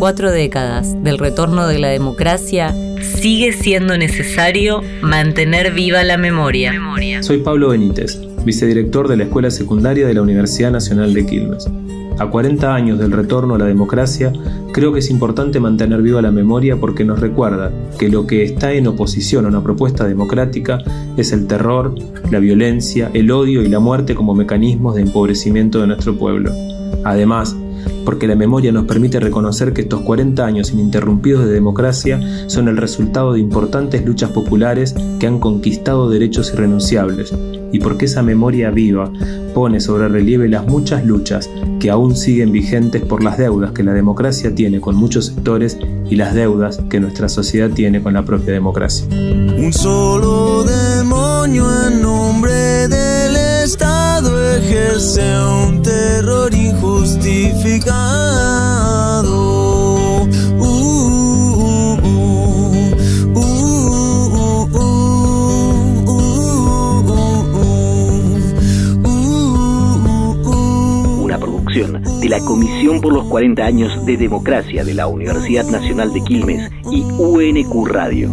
cuatro décadas del retorno de la democracia, sigue siendo necesario mantener viva la memoria. Soy Pablo Benítez, vicedirector de la Escuela Secundaria de la Universidad Nacional de Quilmes. A 40 años del retorno a la democracia, creo que es importante mantener viva la memoria porque nos recuerda que lo que está en oposición a una propuesta democrática es el terror, la violencia, el odio y la muerte como mecanismos de empobrecimiento de nuestro pueblo. Además, porque la memoria nos permite reconocer que estos 40 años ininterrumpidos de democracia son el resultado de importantes luchas populares que han conquistado derechos irrenunciables, y porque esa memoria viva pone sobre relieve las muchas luchas que aún siguen vigentes por las deudas que la democracia tiene con muchos sectores y las deudas que nuestra sociedad tiene con la propia democracia. Un solo demonio en nombre del Estado ejerce Una producción de la Comisión por los 40 años de Democracia de la Universidad Nacional de Quilmes y UNQ Radio.